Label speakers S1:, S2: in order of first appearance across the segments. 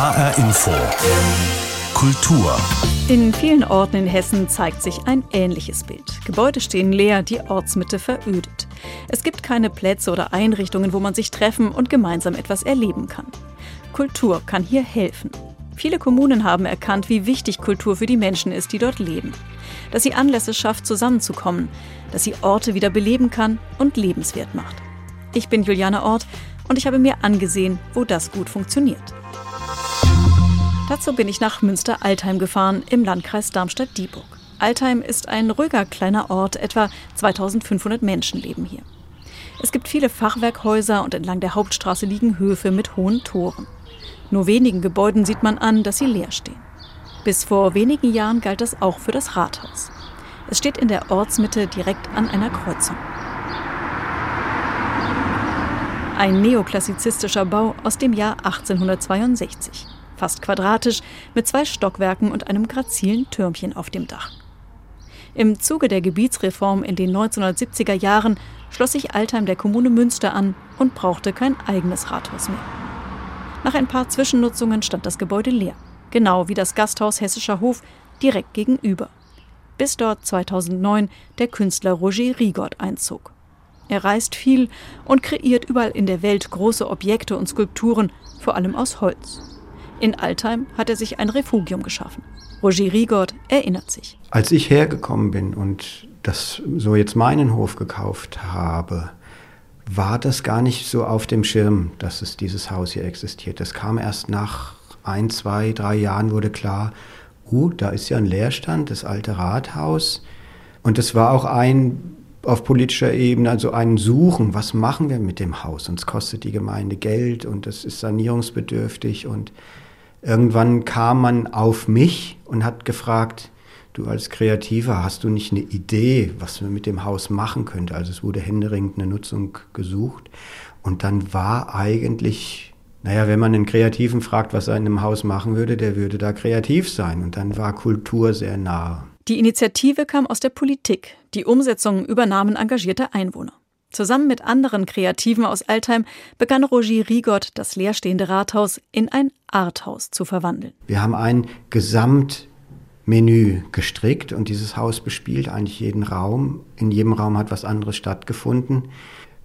S1: HR Info. Kultur.
S2: In vielen Orten in Hessen zeigt sich ein ähnliches Bild. Gebäude stehen leer, die Ortsmitte verödet. Es gibt keine Plätze oder Einrichtungen, wo man sich treffen und gemeinsam etwas erleben kann. Kultur kann hier helfen. Viele Kommunen haben erkannt, wie wichtig Kultur für die Menschen ist, die dort leben. Dass sie Anlässe schafft, zusammenzukommen, dass sie Orte wieder beleben kann und lebenswert macht. Ich bin Juliane Ort und ich habe mir angesehen, wo das gut funktioniert. Dazu bin ich nach Münster-Altheim gefahren im Landkreis Darmstadt-Dieburg. Altheim ist ein ruhiger kleiner Ort, etwa 2500 Menschen leben hier. Es gibt viele Fachwerkhäuser und entlang der Hauptstraße liegen Höfe mit hohen Toren. Nur wenigen Gebäuden sieht man an, dass sie leer stehen. Bis vor wenigen Jahren galt das auch für das Rathaus. Es steht in der Ortsmitte direkt an einer Kreuzung. Ein neoklassizistischer Bau aus dem Jahr 1862. Fast quadratisch, mit zwei Stockwerken und einem grazilen Türmchen auf dem Dach. Im Zuge der Gebietsreform in den 1970er Jahren schloss sich Altheim der Kommune Münster an und brauchte kein eigenes Rathaus mehr. Nach ein paar Zwischennutzungen stand das Gebäude leer, genau wie das Gasthaus Hessischer Hof direkt gegenüber, bis dort 2009 der Künstler Roger Rigot einzog. Er reist viel und kreiert überall in der Welt große Objekte und Skulpturen, vor allem aus Holz. In Altheim hat er sich ein Refugium geschaffen. Roger Rigot erinnert sich.
S3: Als ich hergekommen bin und das so jetzt meinen Hof gekauft habe, war das gar nicht so auf dem Schirm, dass es dieses Haus hier existiert. Das kam erst nach ein, zwei, drei Jahren wurde klar, uh, da ist ja ein Leerstand, das alte Rathaus. Und es war auch ein auf politischer Ebene also ein Suchen, was machen wir mit dem Haus? Uns kostet die Gemeinde Geld und es ist sanierungsbedürftig und irgendwann kam man auf mich und hat gefragt, du als Kreativer, hast du nicht eine Idee, was man mit dem Haus machen könnte? Also es wurde händeringend eine Nutzung gesucht und dann war eigentlich, naja, wenn man einen Kreativen fragt, was er in einem Haus machen würde, der würde da kreativ sein und dann war Kultur sehr nah.
S2: Die Initiative kam aus der Politik, die Umsetzung übernahmen engagierte Einwohner. Zusammen mit anderen Kreativen aus Altheim begann Roger Rigot, das leerstehende Rathaus in ein Arthaus zu verwandeln.
S3: Wir haben ein Gesamtmenü gestrickt und dieses Haus bespielt eigentlich jeden Raum. In jedem Raum hat was anderes stattgefunden.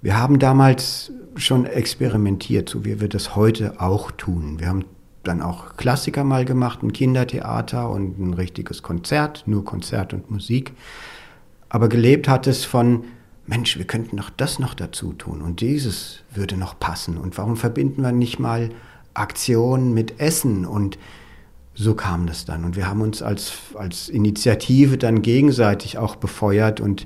S3: Wir haben damals schon experimentiert, so wie wir das heute auch tun. Wir haben dann auch Klassiker mal gemacht, ein Kindertheater und ein richtiges Konzert, nur Konzert und Musik. Aber gelebt hat es von, Mensch, wir könnten doch das noch dazu tun und dieses würde noch passen. Und warum verbinden wir nicht mal Aktionen mit Essen? Und so kam das dann. Und wir haben uns als, als Initiative dann gegenseitig auch befeuert und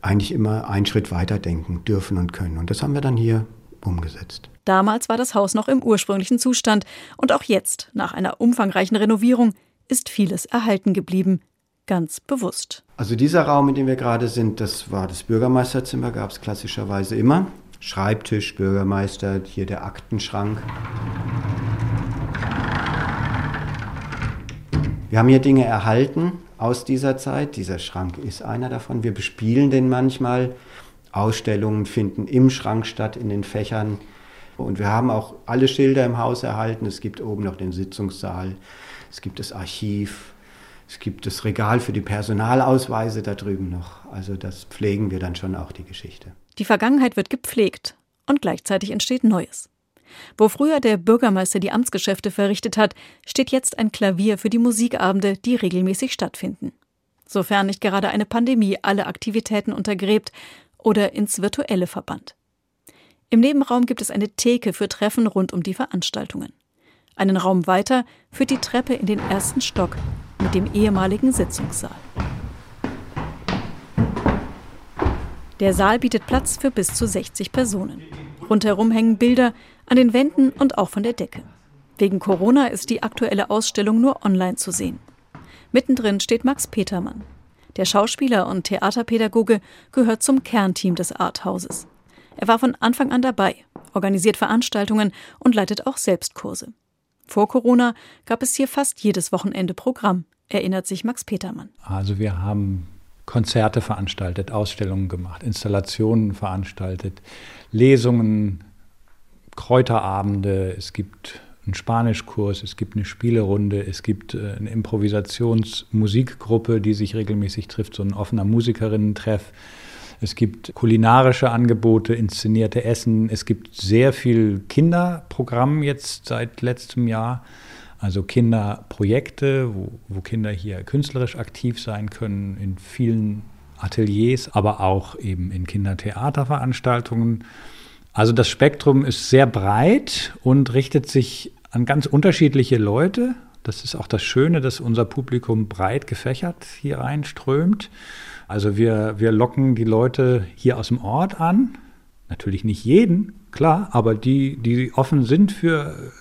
S3: eigentlich immer einen Schritt weiter denken dürfen und können. Und das haben wir dann hier umgesetzt.
S2: Damals war das Haus noch im ursprünglichen Zustand und auch jetzt, nach einer umfangreichen Renovierung, ist vieles erhalten geblieben. Ganz bewusst.
S3: Also dieser Raum, in dem wir gerade sind, das war das Bürgermeisterzimmer, gab es klassischerweise immer. Schreibtisch, Bürgermeister, hier der Aktenschrank. Wir haben hier Dinge erhalten aus dieser Zeit. Dieser Schrank ist einer davon. Wir bespielen den manchmal. Ausstellungen finden im Schrank statt, in den Fächern. Und wir haben auch alle Schilder im Haus erhalten. Es gibt oben noch den Sitzungssaal, es gibt das Archiv, es gibt das Regal für die Personalausweise da drüben noch. Also das pflegen wir dann schon auch die Geschichte.
S2: Die Vergangenheit wird gepflegt und gleichzeitig entsteht Neues. Wo früher der Bürgermeister die Amtsgeschäfte verrichtet hat, steht jetzt ein Klavier für die Musikabende, die regelmäßig stattfinden. Sofern nicht gerade eine Pandemie alle Aktivitäten untergräbt, oder ins virtuelle verbannt. Im Nebenraum gibt es eine Theke für Treffen rund um die Veranstaltungen. Einen Raum weiter führt die Treppe in den ersten Stock mit dem ehemaligen Sitzungssaal. Der Saal bietet Platz für bis zu 60 Personen. Rundherum hängen Bilder an den Wänden und auch von der Decke. Wegen Corona ist die aktuelle Ausstellung nur online zu sehen. Mittendrin steht Max Petermann, der Schauspieler und Theaterpädagoge gehört zum Kernteam des Arthauses. Er war von Anfang an dabei, organisiert Veranstaltungen und leitet auch Selbstkurse. Vor Corona gab es hier fast jedes Wochenende Programm, erinnert sich Max Petermann.
S4: Also wir haben Konzerte veranstaltet, Ausstellungen gemacht, Installationen veranstaltet, Lesungen, Kräuterabende, es gibt einen Spanischkurs, es gibt eine Spielerunde, es gibt äh, eine Improvisationsmusikgruppe, die sich regelmäßig trifft, so ein offener Musikerinnen-Treff. Es gibt kulinarische Angebote, inszenierte Essen. Es gibt sehr viel Kinderprogramm jetzt seit letztem Jahr. Also Kinderprojekte, wo, wo Kinder hier künstlerisch aktiv sein können, in vielen Ateliers, aber auch eben in Kindertheaterveranstaltungen. Also das Spektrum ist sehr breit und richtet sich an ganz unterschiedliche Leute. Das ist auch das Schöne, dass unser Publikum breit gefächert hier reinströmt. Also wir, wir locken die Leute hier aus dem Ort an. Natürlich nicht jeden, klar, aber die, die offen sind für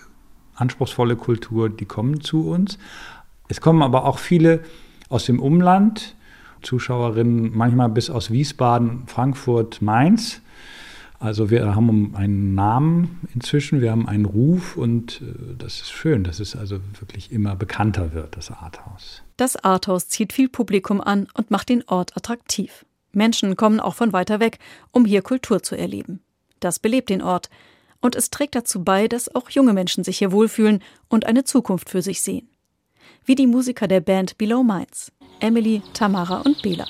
S4: anspruchsvolle Kultur, die kommen zu uns. Es kommen aber auch viele aus dem Umland, Zuschauerinnen manchmal bis aus Wiesbaden, Frankfurt, Mainz. Also wir haben einen Namen inzwischen, wir haben einen Ruf und äh, das ist schön, dass es also wirklich immer bekannter wird, das Arthaus.
S2: Das Arthaus zieht viel Publikum an und macht den Ort attraktiv. Menschen kommen auch von weiter weg, um hier Kultur zu erleben. Das belebt den Ort und es trägt dazu bei, dass auch junge Menschen sich hier wohlfühlen und eine Zukunft für sich sehen. Wie die Musiker der Band Below Minds, Emily, Tamara und Bela.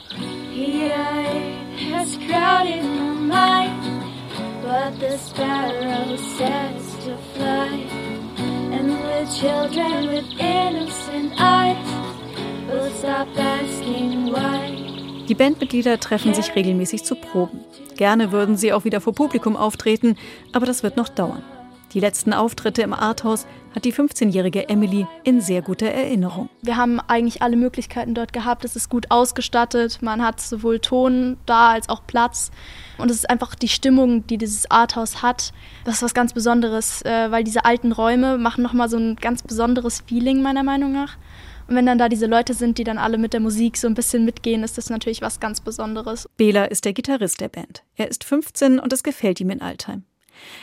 S2: children with innocent eyes will stop asking why. Die Bandmitglieder treffen sich regelmäßig zu Proben. Gerne würden sie auch wieder vor Publikum auftreten, aber das wird noch dauern. Die letzten Auftritte im Arthaus hat die 15-jährige Emily in sehr guter Erinnerung.
S5: Wir haben eigentlich alle Möglichkeiten dort gehabt. Es ist gut ausgestattet. Man hat sowohl Ton da als auch Platz. Und es ist einfach die Stimmung, die dieses Arthaus hat. Das ist was ganz Besonderes, äh, weil diese alten Räume machen nochmal so ein ganz besonderes Feeling, meiner Meinung nach. Und wenn dann da diese Leute sind, die dann alle mit der Musik so ein bisschen mitgehen, ist das natürlich was ganz Besonderes.
S2: Bela ist der Gitarrist der Band. Er ist 15 und es gefällt ihm in Altheim.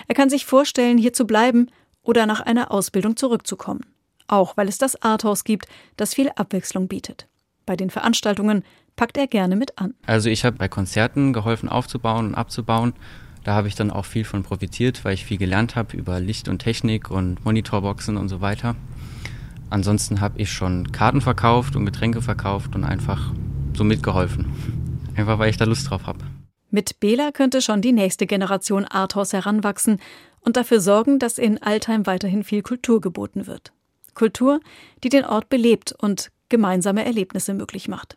S2: Er kann sich vorstellen, hier zu bleiben oder nach einer Ausbildung zurückzukommen. Auch weil es das Arthaus gibt, das viel Abwechslung bietet. Bei den Veranstaltungen packt er gerne mit an.
S6: Also ich habe bei Konzerten geholfen aufzubauen und abzubauen. Da habe ich dann auch viel von profitiert, weil ich viel gelernt habe über Licht und Technik und Monitorboxen und so weiter. Ansonsten habe ich schon Karten verkauft und Getränke verkauft und einfach so mitgeholfen. Einfach weil ich da Lust drauf habe.
S2: Mit Bela könnte schon die nächste Generation Arthaus heranwachsen und dafür sorgen, dass in Altheim weiterhin viel Kultur geboten wird. Kultur, die den Ort belebt und gemeinsame Erlebnisse möglich macht.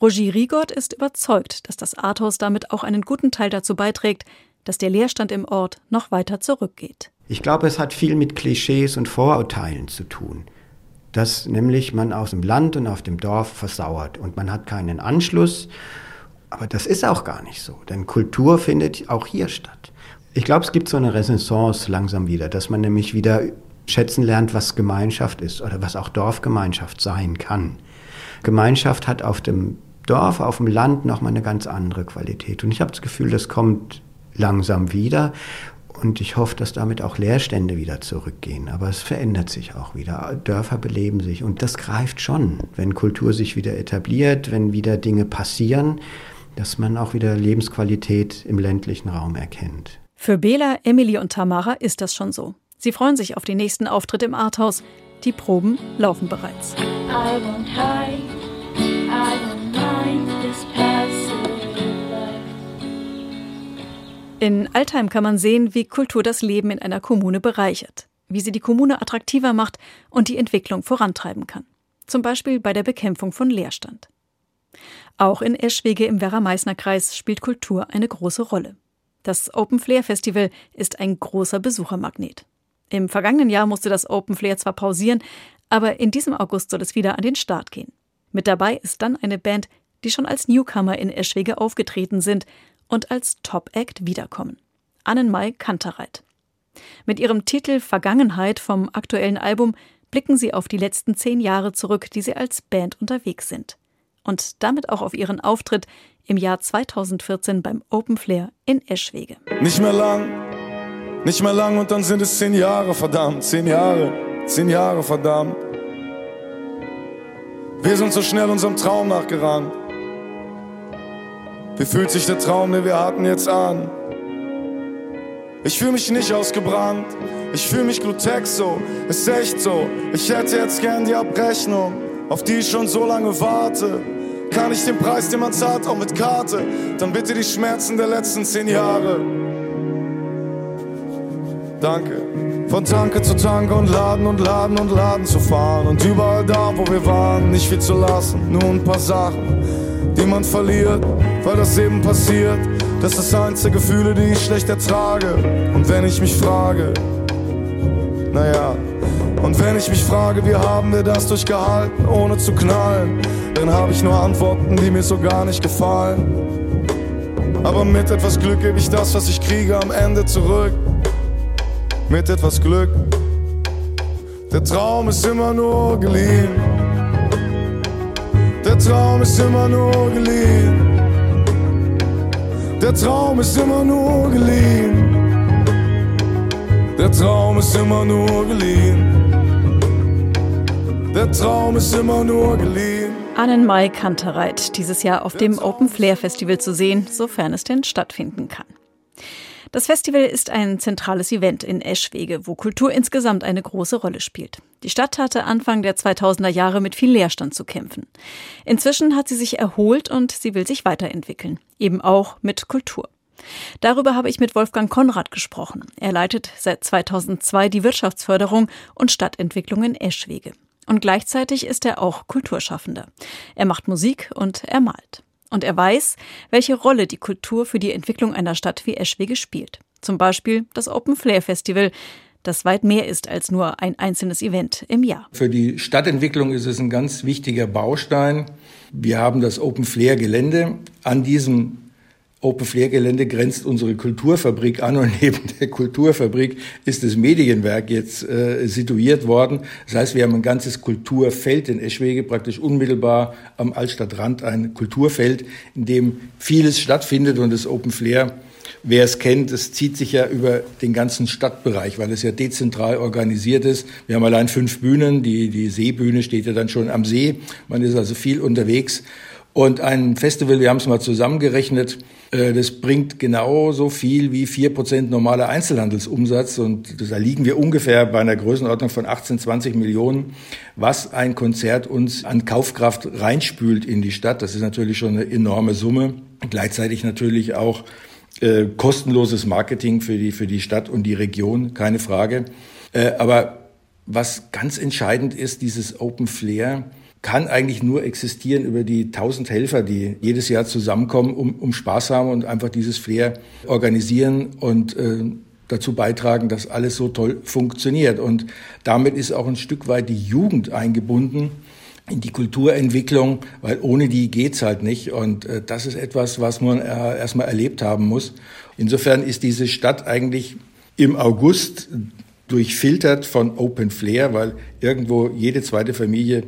S2: Roger Rigott ist überzeugt, dass das Arthaus damit auch einen guten Teil dazu beiträgt, dass der Leerstand im Ort noch weiter zurückgeht.
S3: Ich glaube, es hat viel mit Klischees und Vorurteilen zu tun. Dass nämlich man aus dem Land und auf dem Dorf versauert und man hat keinen Anschluss aber das ist auch gar nicht so, denn Kultur findet auch hier statt. Ich glaube, es gibt so eine Renaissance langsam wieder, dass man nämlich wieder schätzen lernt, was Gemeinschaft ist oder was auch Dorfgemeinschaft sein kann. Gemeinschaft hat auf dem Dorf, auf dem Land nochmal eine ganz andere Qualität. Und ich habe das Gefühl, das kommt langsam wieder. Und ich hoffe, dass damit auch Leerstände wieder zurückgehen. Aber es verändert sich auch wieder. Dörfer beleben sich. Und das greift schon, wenn Kultur sich wieder etabliert, wenn wieder Dinge passieren dass man auch wieder Lebensqualität im ländlichen Raum erkennt.
S2: Für Bela, Emily und Tamara ist das schon so. Sie freuen sich auf den nächsten Auftritt im Arthaus. Die Proben laufen bereits. In Altheim kann man sehen, wie Kultur das Leben in einer Kommune bereichert, wie sie die Kommune attraktiver macht und die Entwicklung vorantreiben kann. Zum Beispiel bei der Bekämpfung von Leerstand. Auch in Eschwege im Werra-Meißner-Kreis spielt Kultur eine große Rolle. Das Open Flair Festival ist ein großer Besuchermagnet. Im vergangenen Jahr musste das Open Flair zwar pausieren, aber in diesem August soll es wieder an den Start gehen. Mit dabei ist dann eine Band, die schon als Newcomer in Eschwege aufgetreten sind und als Top-Act wiederkommen. Annenmai Kantereit. Mit ihrem Titel Vergangenheit vom aktuellen Album blicken sie auf die letzten zehn Jahre zurück, die sie als Band unterwegs sind und damit auch auf ihren Auftritt im Jahr 2014 beim Open Flair in Eschwege.
S7: Nicht mehr lang, nicht mehr lang und dann sind es zehn Jahre, verdammt, zehn Jahre, zehn Jahre, verdammt. Wir sind so schnell unserem Traum nachgerannt. Wie fühlt sich der Traum, den wir hatten, jetzt an? Ich fühle mich nicht ausgebrannt, ich fühle mich Glutexo, ist echt so. Ich hätte jetzt gern die Abrechnung, auf die ich schon so lange warte. Kann ich den Preis, den man zahlt, auch mit Karte? Dann bitte die Schmerzen der letzten zehn Jahre. Danke. Von Tanke zu Tanke und Laden und Laden und Laden zu fahren. Und überall da, wo wir waren, nicht viel zu lassen. Nur ein paar Sachen, die man verliert, weil das eben passiert. Das ist eins der Gefühle, die ich schlecht ertrage. Und wenn ich mich frage, naja, und wenn ich mich frage, wie haben wir das durchgehalten, ohne zu knallen, dann habe ich nur Antworten, die mir so gar nicht gefallen. Aber mit etwas Glück gebe ich das, was ich kriege, am Ende zurück. Mit etwas Glück. Der Traum ist immer nur geliehen. Der Traum ist immer nur geliehen. Der Traum ist immer nur geliehen. Der Traum ist immer nur geliehen. Der Traum ist immer nur geliehen.
S2: Annenmai Kantereit, dieses Jahr auf dem Open Flair Festival zu sehen, sofern es denn stattfinden kann. Das Festival ist ein zentrales Event in Eschwege, wo Kultur insgesamt eine große Rolle spielt. Die Stadt hatte Anfang der 2000er Jahre mit viel Leerstand zu kämpfen. Inzwischen hat sie sich erholt und sie will sich weiterentwickeln, eben auch mit Kultur. Darüber habe ich mit Wolfgang Konrad gesprochen. Er leitet seit 2002 die Wirtschaftsförderung und Stadtentwicklung in Eschwege. Und gleichzeitig ist er auch Kulturschaffender. Er macht Musik und er malt. Und er weiß, welche Rolle die Kultur für die Entwicklung einer Stadt wie Eschwege spielt. Zum Beispiel das Open Flair Festival, das weit mehr ist als nur ein einzelnes Event im Jahr.
S8: Für die Stadtentwicklung ist es ein ganz wichtiger Baustein. Wir haben das Open Flair Gelände. An diesem Open Flair Gelände grenzt unsere Kulturfabrik an und neben der Kulturfabrik ist das Medienwerk jetzt äh, situiert worden. Das heißt, wir haben ein ganzes Kulturfeld in Eschwege, praktisch unmittelbar am Altstadtrand ein Kulturfeld, in dem vieles stattfindet und das Open Flair Wer es kennt, es zieht sich ja über den ganzen Stadtbereich, weil es ja dezentral organisiert ist. Wir haben allein fünf Bühnen. Die, die Seebühne steht ja dann schon am See. Man ist also viel unterwegs. Und ein Festival, wir haben es mal zusammengerechnet, das bringt genauso viel wie vier Prozent normaler Einzelhandelsumsatz. Und da liegen wir ungefähr bei einer Größenordnung von 18, 20 Millionen, was ein Konzert uns an Kaufkraft reinspült in die Stadt. Das ist natürlich schon eine enorme Summe. Gleichzeitig natürlich auch äh, kostenloses Marketing für die, für die Stadt und die Region, keine Frage. Äh, aber was ganz entscheidend ist, dieses Open Flair, kann eigentlich nur existieren über die tausend Helfer, die jedes Jahr zusammenkommen, um, um Spaß haben und einfach dieses Flair organisieren und äh, dazu beitragen, dass alles so toll funktioniert. Und damit ist auch ein Stück weit die Jugend eingebunden in die Kulturentwicklung, weil ohne die geht's halt nicht. Und äh, das ist etwas, was man äh, erstmal erlebt haben muss. Insofern ist diese Stadt eigentlich im August durchfiltert von Open Flair, weil irgendwo jede zweite Familie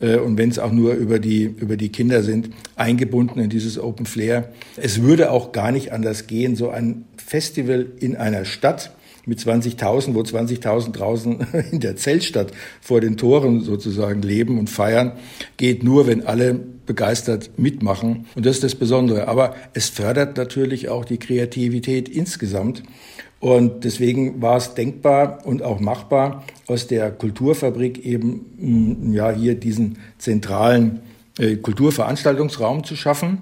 S8: äh, und wenn es auch nur über die, über die Kinder sind, eingebunden in dieses Open Flair. Es würde auch gar nicht anders gehen, so ein Festival in einer Stadt mit 20.000, wo 20.000 draußen in der Zeltstadt vor den Toren sozusagen leben und feiern, geht nur, wenn alle begeistert mitmachen. Und das ist das Besondere. Aber es fördert natürlich auch die Kreativität insgesamt. Und deswegen war es denkbar und auch machbar, aus der Kulturfabrik eben mm, ja hier diesen zentralen äh, Kulturveranstaltungsraum zu schaffen.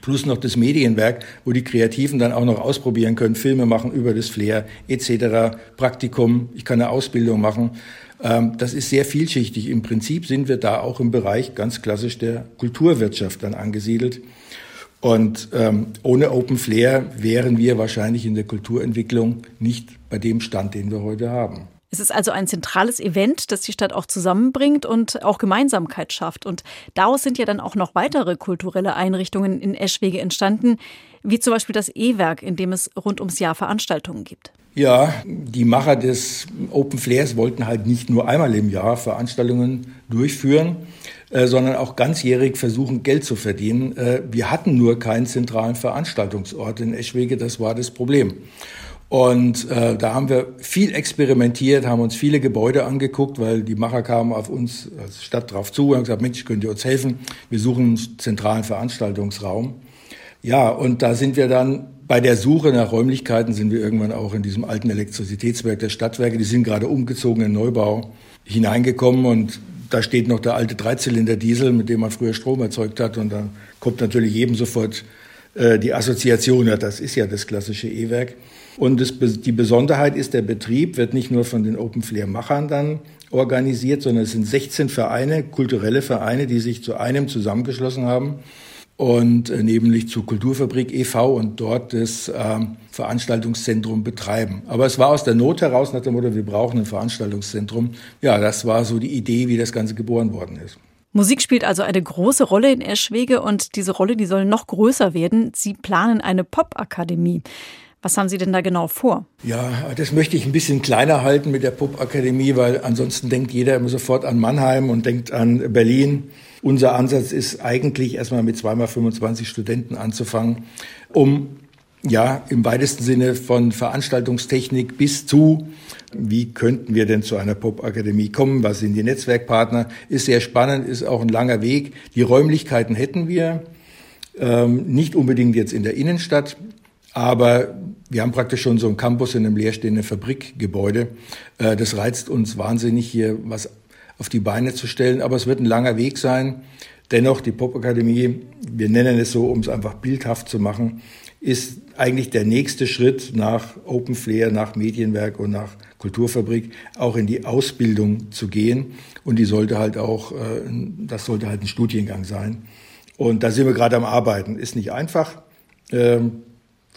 S8: Plus noch das Medienwerk, wo die Kreativen dann auch noch ausprobieren können, Filme machen über das Flair etc., Praktikum, ich kann eine Ausbildung machen. Ähm, das ist sehr vielschichtig. Im Prinzip sind wir da auch im Bereich ganz klassisch der Kulturwirtschaft dann angesiedelt. Und ähm, ohne Open Flair wären wir wahrscheinlich in der Kulturentwicklung nicht bei dem Stand, den wir heute haben.
S2: Es ist also ein zentrales Event, das die Stadt auch zusammenbringt und auch Gemeinsamkeit schafft. Und daraus sind ja dann auch noch weitere kulturelle Einrichtungen in Eschwege entstanden, wie zum Beispiel das E-Werk, in dem es rund ums Jahr Veranstaltungen gibt.
S8: Ja, die Macher des Open Flairs wollten halt nicht nur einmal im Jahr Veranstaltungen durchführen, äh, sondern auch ganzjährig versuchen, Geld zu verdienen. Äh, wir hatten nur keinen zentralen Veranstaltungsort in Eschwege, das war das Problem. Und äh, da haben wir viel experimentiert, haben uns viele Gebäude angeguckt, weil die Macher kamen auf uns als Stadt drauf zu und haben gesagt, Mensch, könnt ihr uns helfen? Wir suchen einen zentralen Veranstaltungsraum. Ja, und da sind wir dann bei der Suche nach Räumlichkeiten sind wir irgendwann auch in diesem alten Elektrizitätswerk der Stadtwerke, die sind gerade umgezogen in Neubau, hineingekommen und da steht noch der alte Dreizylinder-Diesel, mit dem man früher Strom erzeugt hat und dann kommt natürlich jedem sofort äh, die Assoziation, ja, das ist ja das klassische E-Werk. Und das, die Besonderheit ist, der Betrieb wird nicht nur von den Open Flair Machern dann organisiert, sondern es sind 16 Vereine, kulturelle Vereine, die sich zu einem zusammengeschlossen haben und äh, nämlich zur Kulturfabrik e.V. und dort das äh, Veranstaltungszentrum betreiben. Aber es war aus der Not heraus nach dem Motto, wir brauchen ein Veranstaltungszentrum. Ja, das war so die Idee, wie das Ganze geboren worden ist.
S2: Musik spielt also eine große Rolle in Eschwege und diese Rolle, die soll noch größer werden. Sie planen eine Popakademie. Was haben Sie denn da genau vor?
S8: Ja, das möchte ich ein bisschen kleiner halten mit der Popakademie, weil ansonsten denkt jeder immer sofort an Mannheim und denkt an Berlin. Unser Ansatz ist eigentlich erstmal mit zweimal 25 Studenten anzufangen, um ja im weitesten Sinne von Veranstaltungstechnik bis zu wie könnten wir denn zu einer Popakademie kommen? Was sind die Netzwerkpartner? Ist sehr spannend, ist auch ein langer Weg. Die Räumlichkeiten hätten wir, ähm, nicht unbedingt jetzt in der Innenstadt. Aber wir haben praktisch schon so einen Campus in einem leerstehenden Fabrikgebäude. Äh, das reizt uns wahnsinnig, hier was auf die Beine zu stellen. Aber es wird ein langer Weg sein. Dennoch, die Popakademie, wir nennen es so, um es einfach bildhaft zu machen, ist eigentlich der nächste Schritt nach Open Flair, nach Medienwerk und nach Kulturfabrik auch in die Ausbildung zu gehen. Und die sollte halt auch, äh, das sollte halt ein Studiengang sein. Und da sind wir gerade am Arbeiten. Ist nicht einfach.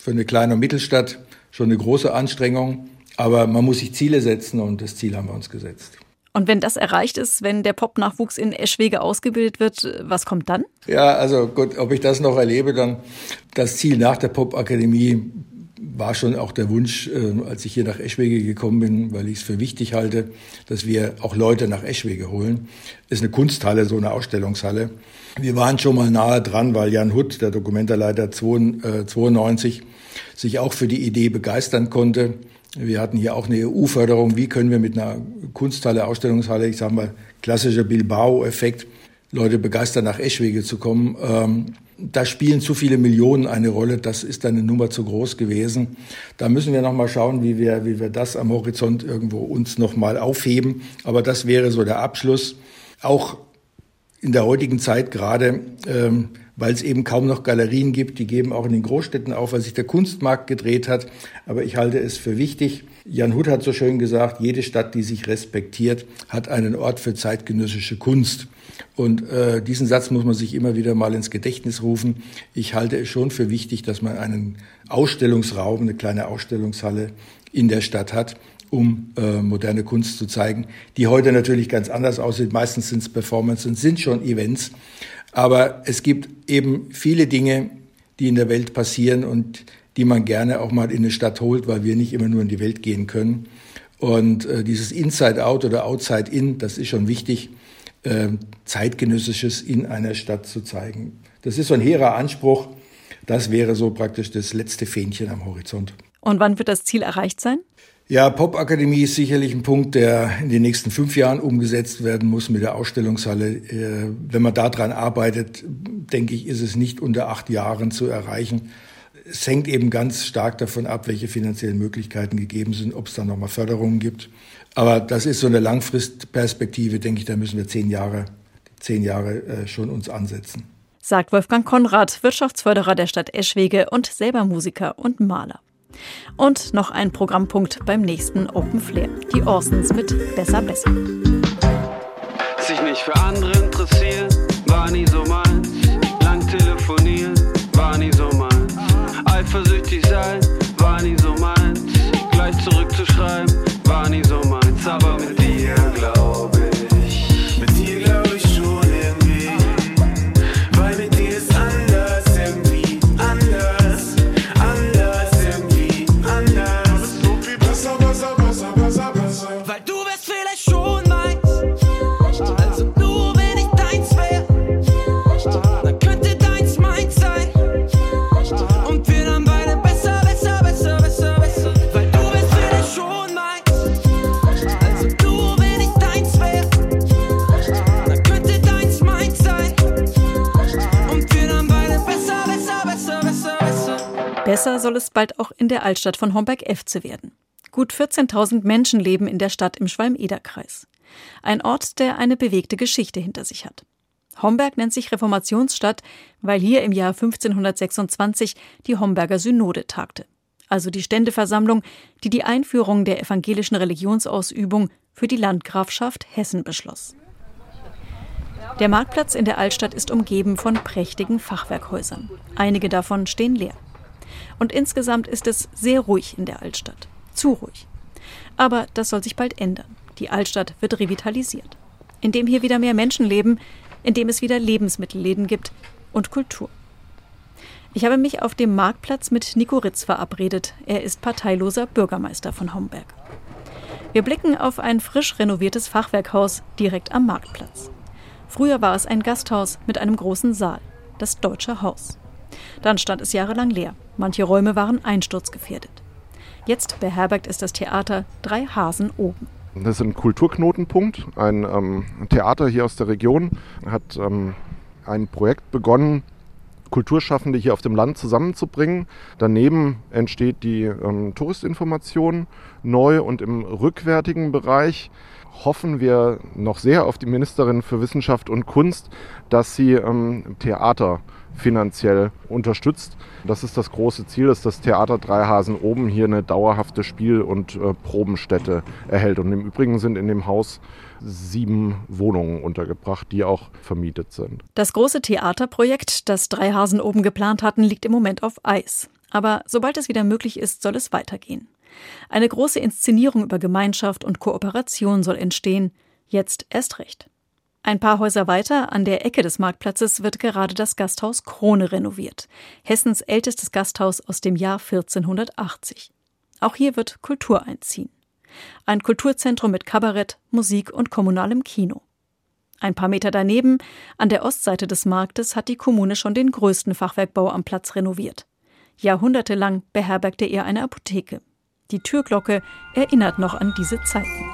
S8: Für eine kleine Mittelstadt schon eine große Anstrengung. Aber man muss sich Ziele setzen und das Ziel haben wir uns gesetzt.
S2: Und wenn das erreicht ist, wenn der Pop-Nachwuchs in Eschwege ausgebildet wird, was kommt dann?
S8: Ja, also gut, ob ich das noch erlebe, dann das Ziel nach der Pop-Akademie war schon auch der Wunsch, äh, als ich hier nach Eschwege gekommen bin, weil ich es für wichtig halte, dass wir auch Leute nach Eschwege holen. ist eine Kunsthalle, so eine Ausstellungshalle. Wir waren schon mal nahe dran, weil Jan Hutt, der Dokumentarleiter 92, sich auch für die Idee begeistern konnte. Wir hatten hier auch eine EU-Förderung. Wie können wir mit einer Kunsthalle, Ausstellungshalle, ich sage mal, klassischer Bilbao-Effekt, Leute begeistern, nach Eschwege zu kommen? Ähm, da spielen zu viele Millionen eine Rolle. Das ist eine Nummer zu groß gewesen. Da müssen wir noch mal schauen, wie wir, wie wir das am Horizont irgendwo uns noch mal aufheben. Aber das wäre so der Abschluss. Auch in der heutigen Zeit gerade, ähm, weil es eben kaum noch Galerien gibt, die geben auch in den Großstädten auf, weil sich der Kunstmarkt gedreht hat. Aber ich halte es für wichtig. Jan Huth hat so schön gesagt, jede Stadt, die sich respektiert, hat einen Ort für zeitgenössische Kunst. Und äh, diesen Satz muss man sich immer wieder mal ins Gedächtnis rufen. Ich halte es schon für wichtig, dass man einen Ausstellungsraum, eine kleine Ausstellungshalle in der Stadt hat, um äh, moderne Kunst zu zeigen, die heute natürlich ganz anders aussieht. Meistens sind es Performances und sind schon Events. Aber es gibt eben viele Dinge, die in der Welt passieren und die man gerne auch mal in eine Stadt holt, weil wir nicht immer nur in die Welt gehen können. Und äh, dieses Inside-Out oder Outside-In, das ist schon wichtig, äh, zeitgenössisches in einer Stadt zu zeigen. Das ist so ein hehrer Anspruch. Das wäre so praktisch das letzte Fähnchen am Horizont.
S2: Und wann wird das Ziel erreicht sein?
S8: Ja, Popakademie ist sicherlich ein Punkt, der in den nächsten fünf Jahren umgesetzt werden muss mit der Ausstellungshalle. Äh, wenn man daran arbeitet, denke ich, ist es nicht unter acht Jahren zu erreichen. Es hängt eben ganz stark davon ab, welche finanziellen Möglichkeiten gegeben sind, ob es da nochmal Förderungen gibt. Aber das ist so eine Langfristperspektive, denke ich, da müssen wir zehn Jahre, zehn Jahre äh, schon uns ansetzen.
S2: Sagt Wolfgang Konrad, Wirtschaftsförderer der Stadt Eschwege und selber Musiker und Maler. Und noch ein Programmpunkt beim nächsten Open Flair. Die Orsons mit Besser Besser.
S9: Sich nicht für andere interessieren, war nie so meins.
S2: Besser soll es bald auch in der Altstadt von Homberg-Efze werden. Gut 14.000 Menschen leben in der Stadt im Schwalm-Eder-Kreis. Ein Ort, der eine bewegte Geschichte hinter sich hat. Homberg nennt sich Reformationsstadt, weil hier im Jahr 1526 die Homberger Synode tagte, also die Ständeversammlung, die die Einführung der evangelischen Religionsausübung für die Landgrafschaft Hessen beschloss. Der Marktplatz in der Altstadt ist umgeben von prächtigen Fachwerkhäusern. Einige davon stehen leer. Und insgesamt ist es sehr ruhig in der Altstadt. Zu ruhig. Aber das soll sich bald ändern. Die Altstadt wird revitalisiert. Indem hier wieder mehr Menschen leben, indem es wieder Lebensmittelläden gibt und Kultur. Ich habe mich auf dem Marktplatz mit Nico Ritz verabredet. Er ist parteiloser Bürgermeister von Homberg. Wir blicken auf ein frisch renoviertes Fachwerkhaus direkt am Marktplatz. Früher war es ein Gasthaus mit einem großen Saal, das Deutsche Haus. Dann stand es jahrelang leer. Manche Räume waren einsturzgefährdet. Jetzt beherbergt es das Theater Drei Hasen oben.
S10: Das ist ein Kulturknotenpunkt. Ein ähm, Theater hier aus der Region hat ähm, ein Projekt begonnen, Kulturschaffende hier auf dem Land zusammenzubringen. Daneben entsteht die ähm, Touristinformation neu und im rückwärtigen Bereich hoffen wir noch sehr auf die Ministerin für Wissenschaft und Kunst, dass sie ähm, Theater finanziell unterstützt. Das ist das große Ziel, dass das Theater Dreihasen oben hier eine dauerhafte Spiel- und äh, Probenstätte erhält. Und im Übrigen sind in dem Haus sieben Wohnungen untergebracht, die auch vermietet sind.
S2: Das große Theaterprojekt, das Dreihasen oben geplant hatten, liegt im Moment auf Eis. Aber sobald es wieder möglich ist, soll es weitergehen. Eine große Inszenierung über Gemeinschaft und Kooperation soll entstehen. Jetzt erst recht. Ein paar Häuser weiter, an der Ecke des Marktplatzes, wird gerade das Gasthaus Krone renoviert. Hessens ältestes Gasthaus aus dem Jahr 1480. Auch hier wird Kultur einziehen. Ein Kulturzentrum mit Kabarett, Musik und kommunalem Kino. Ein paar Meter daneben, an der Ostseite des Marktes, hat die Kommune schon den größten Fachwerkbau am Platz renoviert. Jahrhundertelang beherbergte er eine Apotheke. Die Türglocke erinnert noch an diese Zeiten.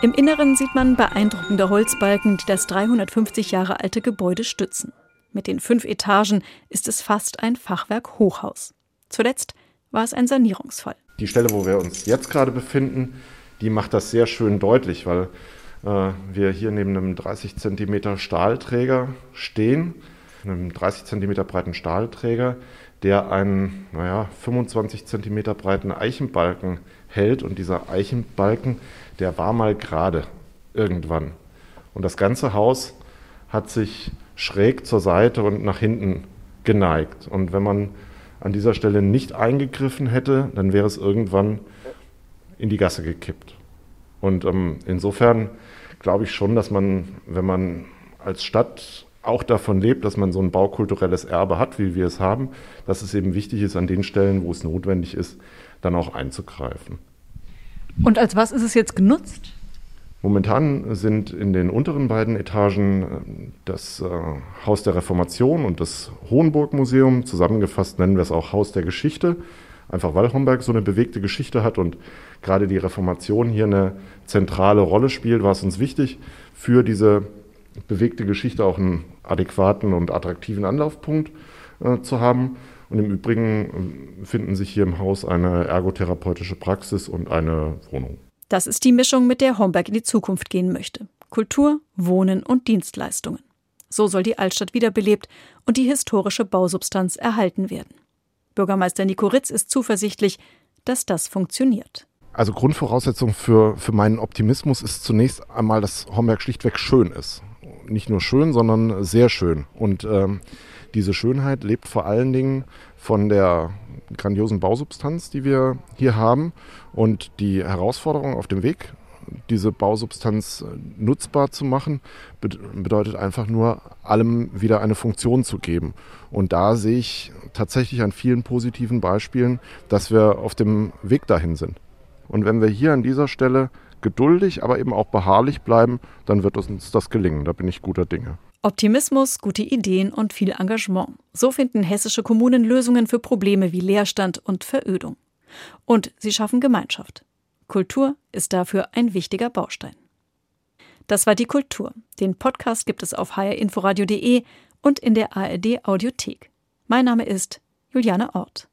S2: Im Inneren sieht man beeindruckende Holzbalken, die das 350 Jahre alte Gebäude stützen. Mit den fünf Etagen ist es fast ein Fachwerk-Hochhaus. Zuletzt war es ein Sanierungsfall.
S10: Die Stelle, wo wir uns jetzt gerade befinden, die macht das sehr schön deutlich, weil äh, wir hier neben einem 30 cm Stahlträger stehen, einem 30 cm breiten Stahlträger, der einen naja, 25 cm breiten Eichenbalken hält. Und dieser Eichenbalken, der war mal gerade irgendwann. Und das ganze Haus hat sich schräg zur Seite und nach hinten geneigt. Und wenn man an dieser Stelle nicht eingegriffen hätte, dann wäre es irgendwann in die Gasse gekippt. Und ähm, insofern glaube ich schon, dass man, wenn man als Stadt auch davon lebt, dass man so ein baukulturelles Erbe hat, wie wir es haben, dass es eben wichtig ist, an den Stellen, wo es notwendig ist, dann auch einzugreifen.
S2: Und als was ist es jetzt genutzt?
S10: Momentan sind in den unteren beiden Etagen äh, das äh, Haus der Reformation und das Hohenburg-Museum, zusammengefasst nennen wir es auch Haus der Geschichte, einfach weil Homberg so eine bewegte Geschichte hat und gerade die Reformation hier eine zentrale Rolle spielt, war es uns wichtig, für diese bewegte Geschichte auch einen adäquaten und attraktiven Anlaufpunkt äh, zu haben. Und im Übrigen äh, finden sich hier im Haus eine ergotherapeutische Praxis und eine Wohnung.
S2: Das ist die Mischung, mit der Homberg in die Zukunft gehen möchte. Kultur, Wohnen und Dienstleistungen. So soll die Altstadt wiederbelebt und die historische Bausubstanz erhalten werden. Bürgermeister Nico Ritz ist zuversichtlich, dass das funktioniert.
S10: Also Grundvoraussetzung für, für meinen Optimismus ist zunächst einmal, dass Homberg schlichtweg schön ist. Nicht nur schön, sondern sehr schön. Und ähm, diese Schönheit lebt vor allen Dingen von der grandiosen Bausubstanz, die wir hier haben. Und die Herausforderung auf dem Weg, diese Bausubstanz äh, nutzbar zu machen, bedeutet einfach nur, allem wieder eine Funktion zu geben. Und da sehe ich tatsächlich an vielen positiven Beispielen, dass wir auf dem Weg dahin sind. Und wenn wir hier an dieser Stelle geduldig, aber eben auch beharrlich bleiben, dann wird uns das gelingen. Da bin ich guter Dinge.
S2: Optimismus, gute Ideen und viel Engagement. So finden hessische Kommunen Lösungen für Probleme wie Leerstand und Verödung. Und sie schaffen Gemeinschaft. Kultur ist dafür ein wichtiger Baustein. Das war die Kultur. Den Podcast gibt es auf hrinforadio.de und in der ARD Audiothek. Mein Name ist Juliane Ort.